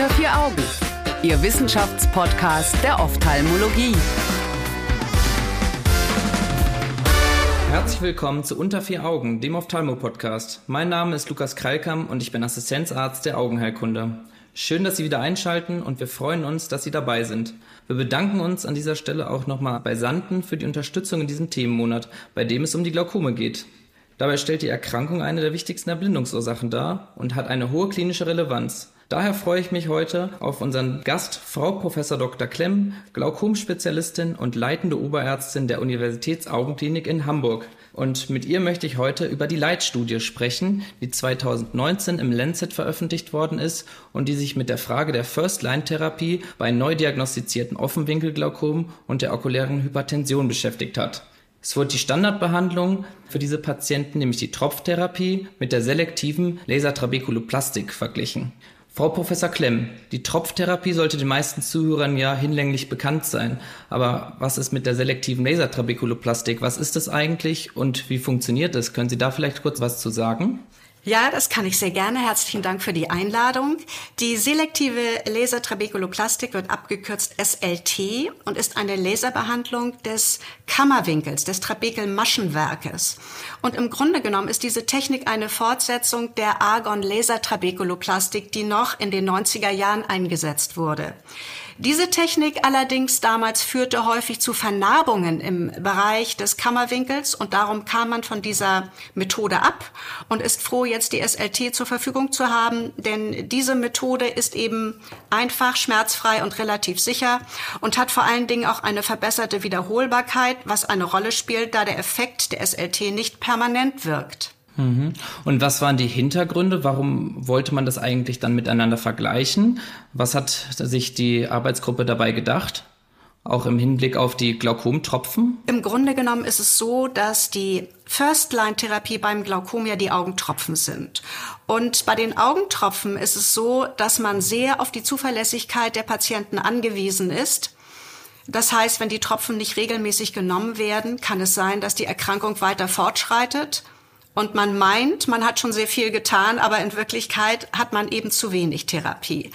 Unter vier Augen, Ihr Wissenschaftspodcast der Ophthalmologie. Herzlich willkommen zu Unter vier Augen, dem Ophthalmo-Podcast. Mein Name ist Lukas Kralkam und ich bin Assistenzarzt der Augenheilkunde. Schön, dass Sie wieder einschalten und wir freuen uns, dass Sie dabei sind. Wir bedanken uns an dieser Stelle auch nochmal bei Santen für die Unterstützung in diesem Themenmonat, bei dem es um die Glaukome geht. Dabei stellt die Erkrankung eine der wichtigsten Erblindungsursachen dar und hat eine hohe klinische Relevanz. Daher freue ich mich heute auf unseren Gast, Frau Prof. Dr. Klemm, Glaukomspezialistin und leitende Oberärztin der Universitätsaugenklinik in Hamburg. Und mit ihr möchte ich heute über die Leitstudie sprechen, die 2019 im Lancet veröffentlicht worden ist und die sich mit der Frage der First-Line-Therapie bei neu diagnostizierten Offenwinkelglaukom und der okulären Hypertension beschäftigt hat. Es wurde die Standardbehandlung für diese Patienten, nämlich die Tropftherapie, mit der selektiven Lasertrabekuloplastik verglichen. Frau Professor Klemm, die Tropftherapie sollte den meisten Zuhörern ja hinlänglich bekannt sein. Aber was ist mit der selektiven Lasertrabekuloplastik? Was ist das eigentlich und wie funktioniert es? Können Sie da vielleicht kurz was zu sagen? Ja, das kann ich sehr gerne. Herzlichen Dank für die Einladung. Die selektive Lasertrabekuloplastik wird abgekürzt SLT und ist eine Laserbehandlung des Kammerwinkels, des Trabekelmaschenwerkes. Und im Grunde genommen ist diese Technik eine Fortsetzung der Argon-Lasertrabekuloplastik, die noch in den 90er Jahren eingesetzt wurde. Diese Technik allerdings damals führte häufig zu Vernarbungen im Bereich des Kammerwinkels und darum kam man von dieser Methode ab und ist froh, jetzt die SLT zur Verfügung zu haben, denn diese Methode ist eben einfach, schmerzfrei und relativ sicher und hat vor allen Dingen auch eine verbesserte Wiederholbarkeit, was eine Rolle spielt, da der Effekt der SLT nicht permanent wirkt. Mhm. Und was waren die Hintergründe? Warum wollte man das eigentlich dann miteinander vergleichen? Was hat sich die Arbeitsgruppe dabei gedacht? Auch im Hinblick auf die Glaukomtropfen? Im Grunde genommen ist es so, dass die First-Line-Therapie beim Glaukom ja die Augentropfen sind. Und bei den Augentropfen ist es so, dass man sehr auf die Zuverlässigkeit der Patienten angewiesen ist. Das heißt, wenn die Tropfen nicht regelmäßig genommen werden, kann es sein, dass die Erkrankung weiter fortschreitet und man meint, man hat schon sehr viel getan, aber in Wirklichkeit hat man eben zu wenig Therapie.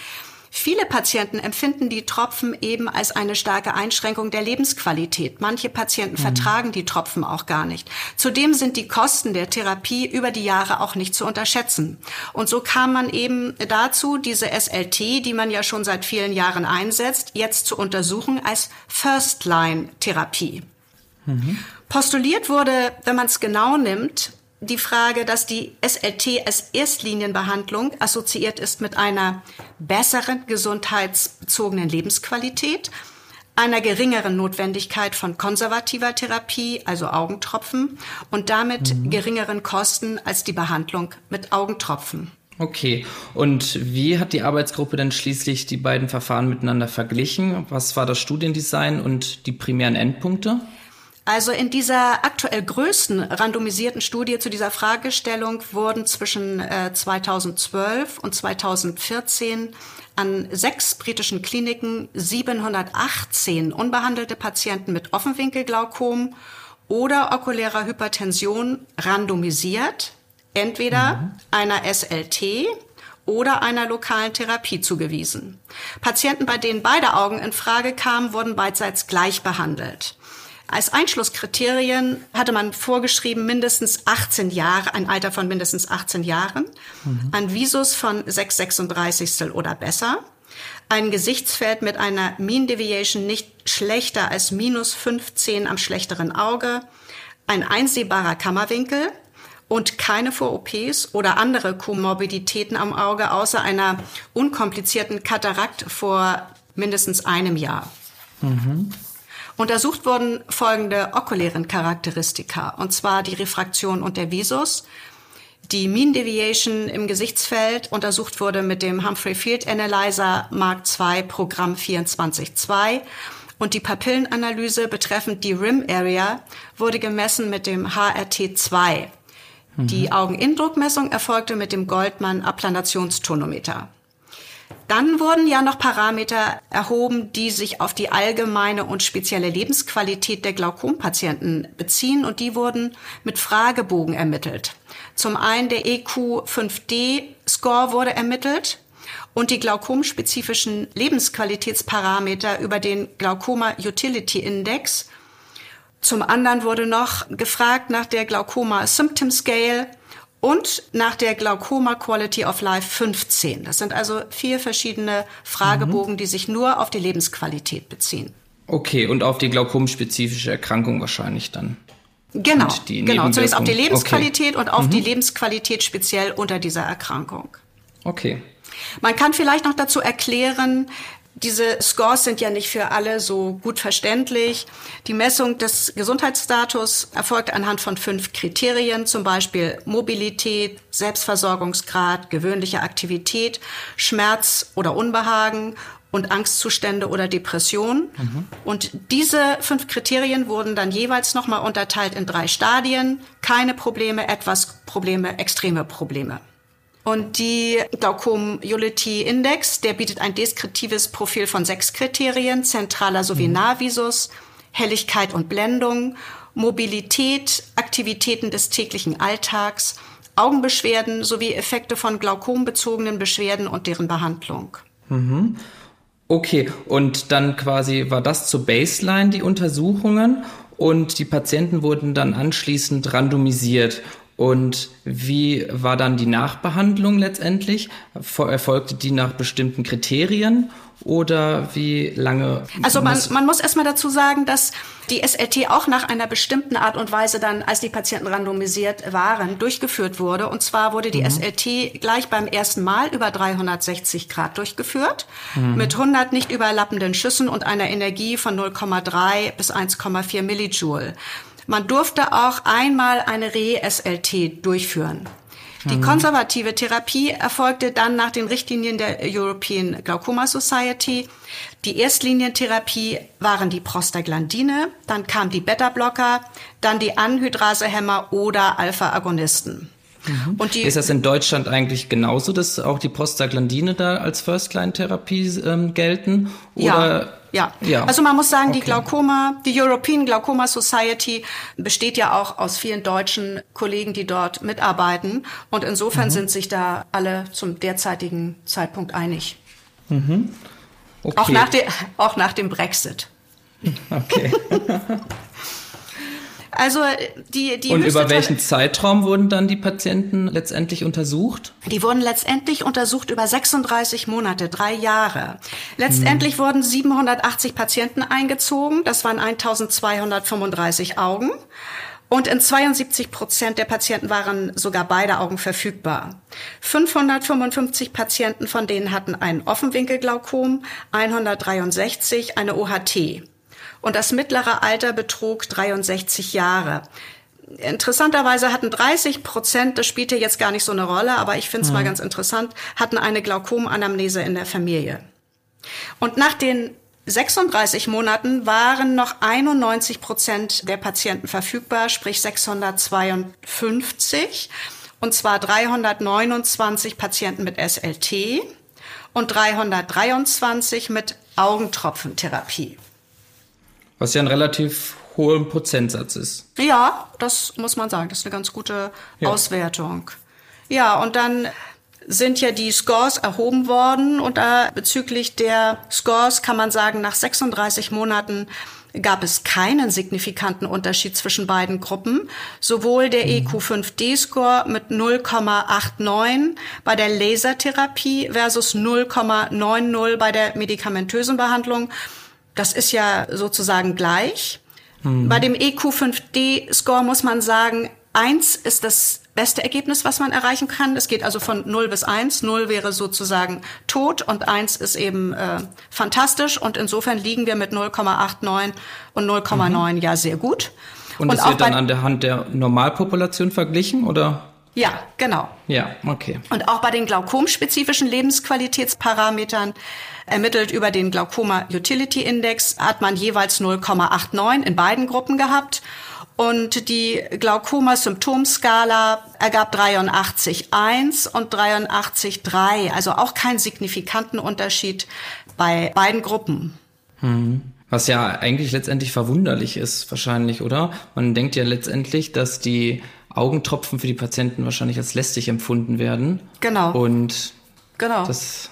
Viele Patienten empfinden die Tropfen eben als eine starke Einschränkung der Lebensqualität. Manche Patienten mhm. vertragen die Tropfen auch gar nicht. Zudem sind die Kosten der Therapie über die Jahre auch nicht zu unterschätzen. Und so kam man eben dazu, diese SLT, die man ja schon seit vielen Jahren einsetzt, jetzt zu untersuchen als First-Line-Therapie. Mhm. Postuliert wurde, wenn man es genau nimmt, die Frage, dass die SLT als Erstlinienbehandlung assoziiert ist mit einer besseren gesundheitsbezogenen Lebensqualität, einer geringeren Notwendigkeit von konservativer Therapie, also Augentropfen, und damit mhm. geringeren Kosten als die Behandlung mit Augentropfen. Okay, und wie hat die Arbeitsgruppe denn schließlich die beiden Verfahren miteinander verglichen? Was war das Studiendesign und die primären Endpunkte? Also in dieser aktuell größten randomisierten Studie zu dieser Fragestellung wurden zwischen äh, 2012 und 2014 an sechs britischen Kliniken 718 unbehandelte Patienten mit Offenwinkelglaukom oder okulärer Hypertension randomisiert, entweder mhm. einer SLT oder einer lokalen Therapie zugewiesen. Patienten, bei denen beide Augen in Frage kamen, wurden beidseits gleich behandelt. Als Einschlusskriterien hatte man vorgeschrieben mindestens 18 Jahre, ein Alter von mindestens 18 Jahren, mhm. ein Visus von 6,36 oder besser, ein Gesichtsfeld mit einer Mean Deviation nicht schlechter als minus 15 am schlechteren Auge, ein einsehbarer Kammerwinkel und keine Vor-OPs oder andere Komorbiditäten am Auge außer einer unkomplizierten Katarakt vor mindestens einem Jahr. Mhm. Untersucht wurden folgende okulären Charakteristika, und zwar die Refraktion und der Visus, die Mean Deviation im Gesichtsfeld untersucht wurde mit dem Humphrey Field Analyzer Mark II Programm 24.2 und die Papillenanalyse betreffend die Rim Area wurde gemessen mit dem HRT2. Mhm. Die Augeninnendruckmessung erfolgte mit dem Goldmann Applanationstonometer. Dann wurden ja noch Parameter erhoben, die sich auf die allgemeine und spezielle Lebensqualität der Glaukompatienten beziehen und die wurden mit Fragebogen ermittelt. Zum einen der EQ5D-Score wurde ermittelt und die glaukomspezifischen Lebensqualitätsparameter über den Glaukoma Utility Index. Zum anderen wurde noch gefragt nach der Glaukoma Symptom Scale und nach der Glaukoma Quality of Life 15. Das sind also vier verschiedene Fragebogen, mhm. die sich nur auf die Lebensqualität beziehen. Okay, und auf die glaukomspezifische Erkrankung wahrscheinlich dann. Genau, genau. Zunächst auf die Lebensqualität okay. und auf mhm. die Lebensqualität speziell unter dieser Erkrankung. Okay. Man kann vielleicht noch dazu erklären, diese Scores sind ja nicht für alle so gut verständlich. Die Messung des Gesundheitsstatus erfolgt anhand von fünf Kriterien, zum Beispiel Mobilität, Selbstversorgungsgrad, gewöhnliche Aktivität, Schmerz oder Unbehagen und Angstzustände oder Depression. Mhm. Und diese fünf Kriterien wurden dann jeweils nochmal unterteilt in drei Stadien. Keine Probleme, etwas Probleme, extreme Probleme. Und die Glaucom Utility Index, der bietet ein deskriptives Profil von sechs Kriterien, zentraler sowie mhm. Nahvisus, Helligkeit und Blendung, Mobilität, Aktivitäten des täglichen Alltags, Augenbeschwerden sowie Effekte von glaukombezogenen Beschwerden und deren Behandlung. Mhm. Okay, und dann quasi war das zur Baseline die Untersuchungen und die Patienten wurden dann anschließend randomisiert. Und wie war dann die Nachbehandlung letztendlich? Erfolgte die nach bestimmten Kriterien oder wie lange? Also man, man muss erstmal dazu sagen, dass die SLT auch nach einer bestimmten Art und Weise dann, als die Patienten randomisiert waren, durchgeführt wurde. Und zwar wurde die mhm. SLT gleich beim ersten Mal über 360 Grad durchgeführt, mhm. mit 100 nicht überlappenden Schüssen und einer Energie von 0,3 bis 1,4 Millijoule. Man durfte auch einmal eine Re-SLT durchführen. Die mhm. konservative Therapie erfolgte dann nach den Richtlinien der European Glaucoma Society. Die Erstlinientherapie waren die Prostaglandine, dann kam die Beta-Blocker, dann die Anhydrasehämmer oder Alpha-Agonisten. Mhm. Und die, ist das in Deutschland eigentlich genauso, dass auch die Prostaglandine da als First-Line-Therapie ähm, gelten? Oder ja. Ja. ja. Also man muss sagen, okay. die Glaukoma, die European Glaucoma Society besteht ja auch aus vielen deutschen Kollegen, die dort mitarbeiten. Und insofern mhm. sind sich da alle zum derzeitigen Zeitpunkt einig. Mhm. Okay. Auch, nach de, auch nach dem Brexit. Okay. Also die, die Und über welchen Zeitraum wurden dann die Patienten letztendlich untersucht? Die wurden letztendlich untersucht über 36 Monate, drei Jahre. Letztendlich hm. wurden 780 Patienten eingezogen. Das waren 1235 Augen. Und in 72 Prozent der Patienten waren sogar beide Augen verfügbar. 555 Patienten von denen hatten ein Offenwinkelglaukom, 163 eine OHT und das mittlere Alter betrug 63 Jahre. Interessanterweise hatten 30 Prozent, das spielte jetzt gar nicht so eine Rolle, aber ich finde es mhm. mal ganz interessant, hatten eine Glaukomanamnese in der Familie. Und nach den 36 Monaten waren noch 91 Prozent der Patienten verfügbar, sprich 652, und zwar 329 Patienten mit SLT und 323 mit Augentropfentherapie. Was ja ein relativ hoher Prozentsatz ist. Ja, das muss man sagen. Das ist eine ganz gute ja. Auswertung. Ja, und dann sind ja die Scores erhoben worden und da bezüglich der Scores kann man sagen, nach 36 Monaten gab es keinen signifikanten Unterschied zwischen beiden Gruppen. Sowohl der mhm. EQ5D-Score mit 0,89 bei der Lasertherapie versus 0,90 bei der medikamentösen Behandlung das ist ja sozusagen gleich. Mhm. Bei dem EQ5D-Score muss man sagen, eins ist das beste Ergebnis, was man erreichen kann. Es geht also von 0 bis 1. 0 wäre sozusagen tot und 1 ist eben äh, fantastisch. Und insofern liegen wir mit 0,89 und 0,9 mhm. ja sehr gut. Und, und das wird dann an der Hand der Normalpopulation verglichen, oder? Ja, genau. Ja, okay. Und auch bei den glaukomspezifischen Lebensqualitätsparametern ermittelt über den Glaukoma Utility Index hat man jeweils 0,89 in beiden Gruppen gehabt. Und die Glaukoma-Symptomskala ergab 83,1 und 83,3, also auch keinen signifikanten Unterschied bei beiden Gruppen. Hm. Was ja eigentlich letztendlich verwunderlich ist, wahrscheinlich, oder? Man denkt ja letztendlich, dass die Augentropfen für die Patienten wahrscheinlich als lästig empfunden werden. Genau. Und genau. das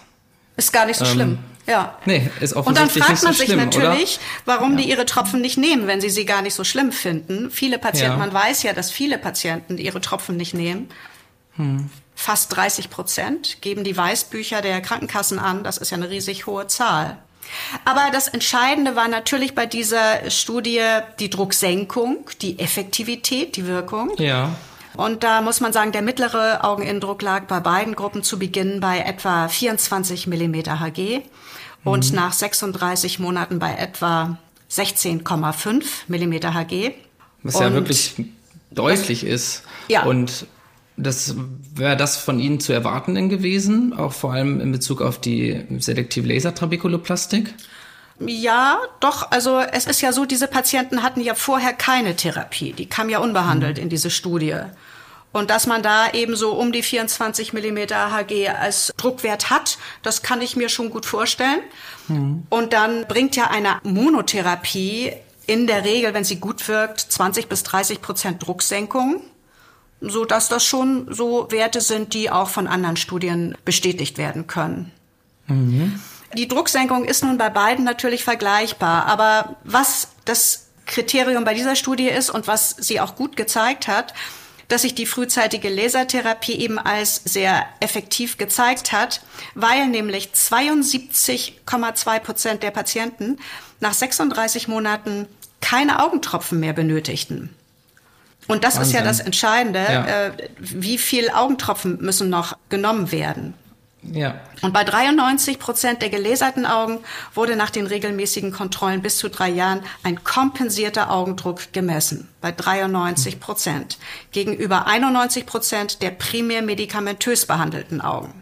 Ist gar nicht so ähm, schlimm. Ja. Nee, ist offensichtlich Und dann fragt man so sich schlimm, natürlich, oder? warum ja. die ihre Tropfen nicht nehmen, wenn sie sie gar nicht so schlimm finden. Viele Patienten, ja. man weiß ja, dass viele Patienten ihre Tropfen nicht nehmen. Hm. Fast 30 Prozent geben die Weißbücher der Krankenkassen an. Das ist ja eine riesig hohe Zahl. Aber das Entscheidende war natürlich bei dieser Studie die Drucksenkung, die Effektivität, die Wirkung. Ja. Und da muss man sagen, der mittlere Augeninnendruck lag bei beiden Gruppen zu Beginn bei etwa 24 Millimeter Hg und mhm. nach 36 Monaten bei etwa 16,5 Millimeter Hg. Was ja wirklich deutlich ist. Ja. Und das wäre das von Ihnen zu erwarten denn gewesen, auch vor allem in Bezug auf die selektive Lasertrabekuloplastik? Ja, doch. Also es ist ja so, diese Patienten hatten ja vorher keine Therapie. Die kamen ja unbehandelt mhm. in diese Studie. Und dass man da eben so um die 24 Millimeter Hg als Druckwert hat, das kann ich mir schon gut vorstellen. Mhm. Und dann bringt ja eine Monotherapie in der Regel, wenn sie gut wirkt, 20 bis 30 Prozent Drucksenkung so dass das schon so Werte sind, die auch von anderen Studien bestätigt werden können. Mhm. Die Drucksenkung ist nun bei beiden natürlich vergleichbar, aber was das Kriterium bei dieser Studie ist und was sie auch gut gezeigt hat, dass sich die frühzeitige Lasertherapie eben als sehr effektiv gezeigt hat, weil nämlich 72,2 Prozent der Patienten nach 36 Monaten keine Augentropfen mehr benötigten. Und das Wahnsinn. ist ja das Entscheidende. Ja. Äh, wie viel Augentropfen müssen noch genommen werden? Ja. Und bei 93 Prozent der geleserten Augen wurde nach den regelmäßigen Kontrollen bis zu drei Jahren ein kompensierter Augendruck gemessen. Bei 93 Prozent. Gegenüber 91 Prozent der primär medikamentös behandelten Augen.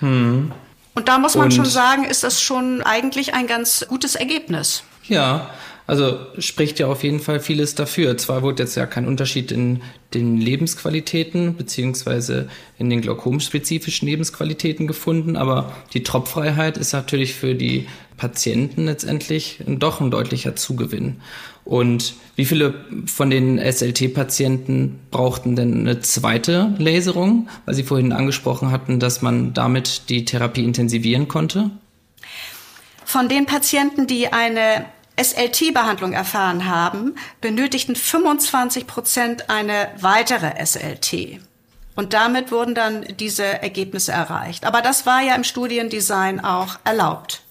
Hm. Und da muss man Und schon sagen, ist das schon eigentlich ein ganz gutes Ergebnis. Ja, also spricht ja auf jeden Fall vieles dafür. Zwar wurde jetzt ja kein Unterschied in den Lebensqualitäten beziehungsweise in den glaukomspezifischen Lebensqualitäten gefunden, aber die Tropffreiheit ist natürlich für die Patienten letztendlich doch ein deutlicher Zugewinn. Und wie viele von den SLT-Patienten brauchten denn eine zweite Laserung, weil Sie vorhin angesprochen hatten, dass man damit die Therapie intensivieren konnte? Von den Patienten, die eine SLT-Behandlung erfahren haben, benötigten 25 Prozent eine weitere SLT. Und damit wurden dann diese Ergebnisse erreicht. Aber das war ja im Studiendesign auch erlaubt.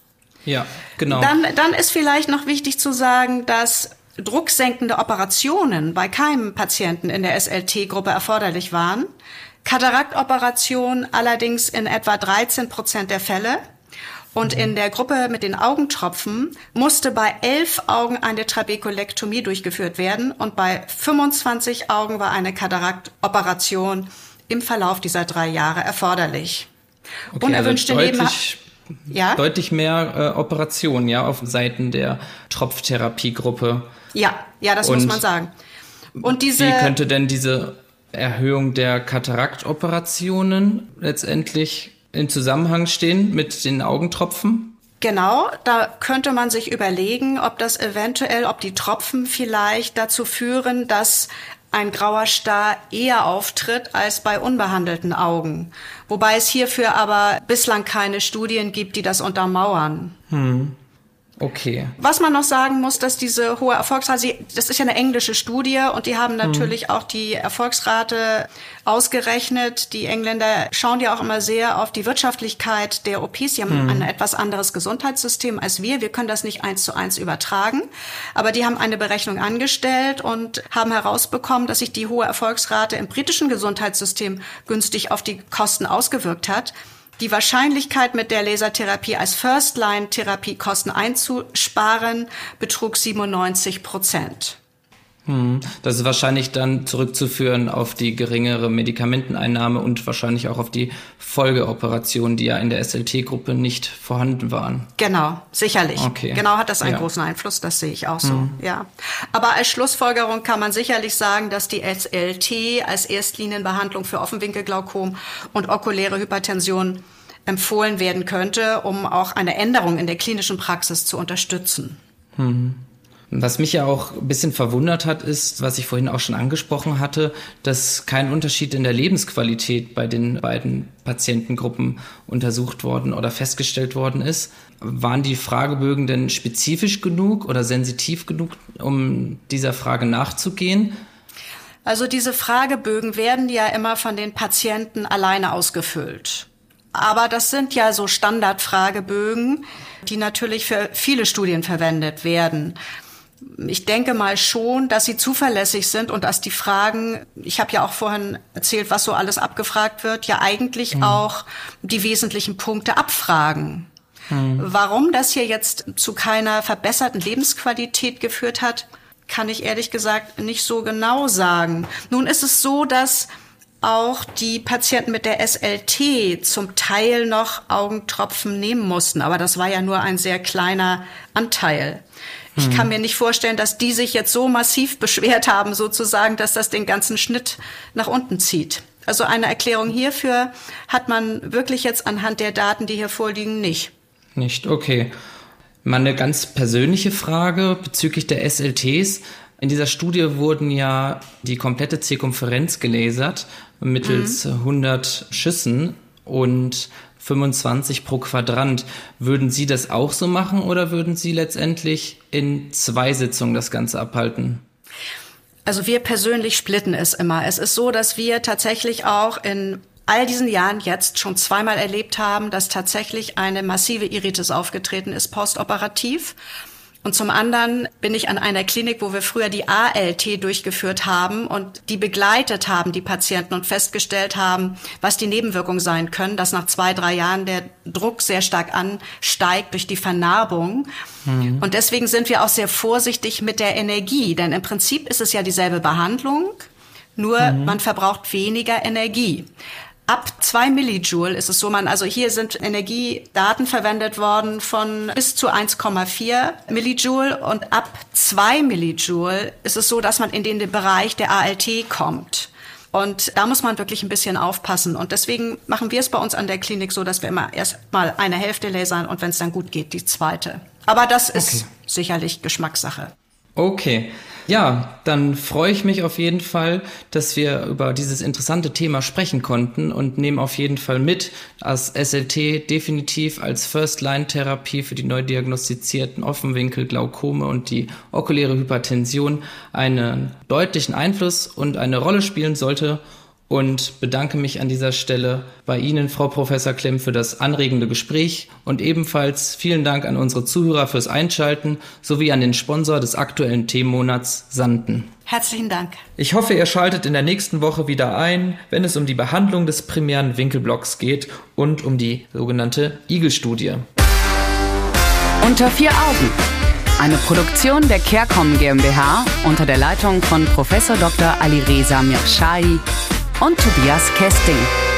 Ja, genau. Dann, dann ist vielleicht noch wichtig zu sagen, dass drucksenkende Operationen bei keinem Patienten in der SLT-Gruppe erforderlich waren. Kataraktoperationen allerdings in etwa 13 Prozent der Fälle und in der Gruppe mit den Augentropfen musste bei elf Augen eine Trabekulektomie durchgeführt werden und bei 25 Augen war eine Kataraktoperation im Verlauf dieser drei Jahre erforderlich. Okay, Unerwünschte also deutlich, ja? deutlich mehr äh, Operationen ja auf Seiten der Tropftherapiegruppe. Ja, ja, das und muss man sagen. Und diese wie könnte denn diese Erhöhung der Kataraktoperationen letztendlich in Zusammenhang stehen mit den Augentropfen? Genau, da könnte man sich überlegen, ob das eventuell, ob die Tropfen vielleicht dazu führen, dass ein grauer Star eher auftritt als bei unbehandelten Augen. Wobei es hierfür aber bislang keine Studien gibt, die das untermauern. Hm. Okay. Was man noch sagen muss, dass diese hohe Erfolgsrate, das ist ja eine englische Studie und die haben natürlich hm. auch die Erfolgsrate ausgerechnet. Die Engländer schauen ja auch immer sehr auf die Wirtschaftlichkeit der OPs. Sie haben hm. ein etwas anderes Gesundheitssystem als wir. Wir können das nicht eins zu eins übertragen. Aber die haben eine Berechnung angestellt und haben herausbekommen, dass sich die hohe Erfolgsrate im britischen Gesundheitssystem günstig auf die Kosten ausgewirkt hat. Die Wahrscheinlichkeit, mit der Lasertherapie als First-Line-Therapie Kosten einzusparen, betrug 97 Prozent. Hm. Das ist wahrscheinlich dann zurückzuführen auf die geringere Medikamenteneinnahme und wahrscheinlich auch auf die Folgeoperationen, die ja in der SLT-Gruppe nicht vorhanden waren. Genau, sicherlich. Okay. Genau hat das einen ja. großen Einfluss, das sehe ich auch so, mhm. ja. Aber als Schlussfolgerung kann man sicherlich sagen, dass die SLT als Erstlinienbehandlung für Offenwinkelglaukom und okuläre Hypertension empfohlen werden könnte, um auch eine Änderung in der klinischen Praxis zu unterstützen. Mhm. Was mich ja auch ein bisschen verwundert hat, ist, was ich vorhin auch schon angesprochen hatte, dass kein Unterschied in der Lebensqualität bei den beiden Patientengruppen untersucht worden oder festgestellt worden ist. Waren die Fragebögen denn spezifisch genug oder sensitiv genug, um dieser Frage nachzugehen? Also diese Fragebögen werden ja immer von den Patienten alleine ausgefüllt. Aber das sind ja so Standardfragebögen, die natürlich für viele Studien verwendet werden ich denke mal schon, dass sie zuverlässig sind und dass die Fragen, ich habe ja auch vorhin erzählt, was so alles abgefragt wird, ja eigentlich mhm. auch die wesentlichen Punkte abfragen. Mhm. Warum das hier jetzt zu keiner verbesserten Lebensqualität geführt hat, kann ich ehrlich gesagt nicht so genau sagen. Nun ist es so, dass auch die Patienten mit der SLT zum Teil noch Augentropfen nehmen mussten, aber das war ja nur ein sehr kleiner Anteil. Ich kann mir nicht vorstellen, dass die sich jetzt so massiv beschwert haben, sozusagen, dass das den ganzen Schnitt nach unten zieht. Also eine Erklärung hierfür hat man wirklich jetzt anhand der Daten, die hier vorliegen, nicht. Nicht, okay. Mal eine ganz persönliche Frage bezüglich der SLTs. In dieser Studie wurden ja die komplette Zirkumferenz gelasert mittels mhm. 100 Schüssen und 25 pro Quadrant. Würden Sie das auch so machen oder würden Sie letztendlich in zwei Sitzungen das Ganze abhalten? Also wir persönlich splitten es immer. Es ist so, dass wir tatsächlich auch in all diesen Jahren jetzt schon zweimal erlebt haben, dass tatsächlich eine massive Iritis aufgetreten ist postoperativ. Und zum anderen bin ich an einer Klinik, wo wir früher die ALT durchgeführt haben und die begleitet haben, die Patienten und festgestellt haben, was die Nebenwirkungen sein können, dass nach zwei, drei Jahren der Druck sehr stark ansteigt durch die Vernarbung. Mhm. Und deswegen sind wir auch sehr vorsichtig mit der Energie, denn im Prinzip ist es ja dieselbe Behandlung, nur mhm. man verbraucht weniger Energie. Ab zwei Millijoule ist es so, man, also hier sind Energiedaten verwendet worden von bis zu 1,4 Millijoule und ab zwei Millijoule ist es so, dass man in den Bereich der ALT kommt. Und da muss man wirklich ein bisschen aufpassen. Und deswegen machen wir es bei uns an der Klinik so, dass wir immer erst mal eine Hälfte lasern und wenn es dann gut geht, die zweite. Aber das ist okay. sicherlich Geschmackssache. Okay. Ja, dann freue ich mich auf jeden Fall, dass wir über dieses interessante Thema sprechen konnten und nehme auf jeden Fall mit, dass SLT definitiv als First-Line-Therapie für die neu diagnostizierten Offenwinkel-Glaukome und die okuläre Hypertension einen deutlichen Einfluss und eine Rolle spielen sollte und bedanke mich an dieser Stelle bei Ihnen, Frau Professor Klemm, für das anregende Gespräch und ebenfalls vielen Dank an unsere Zuhörer fürs Einschalten sowie an den Sponsor des aktuellen Themenmonats Sanden. Herzlichen Dank. Ich hoffe, ihr schaltet in der nächsten Woche wieder ein, wenn es um die Behandlung des primären Winkelblocks geht und um die sogenannte Igel-Studie. Unter vier Augen. Eine Produktion der CareCom GmbH unter der Leitung von Prof. Dr. Alireza Mirshahi und Tobias Kesting.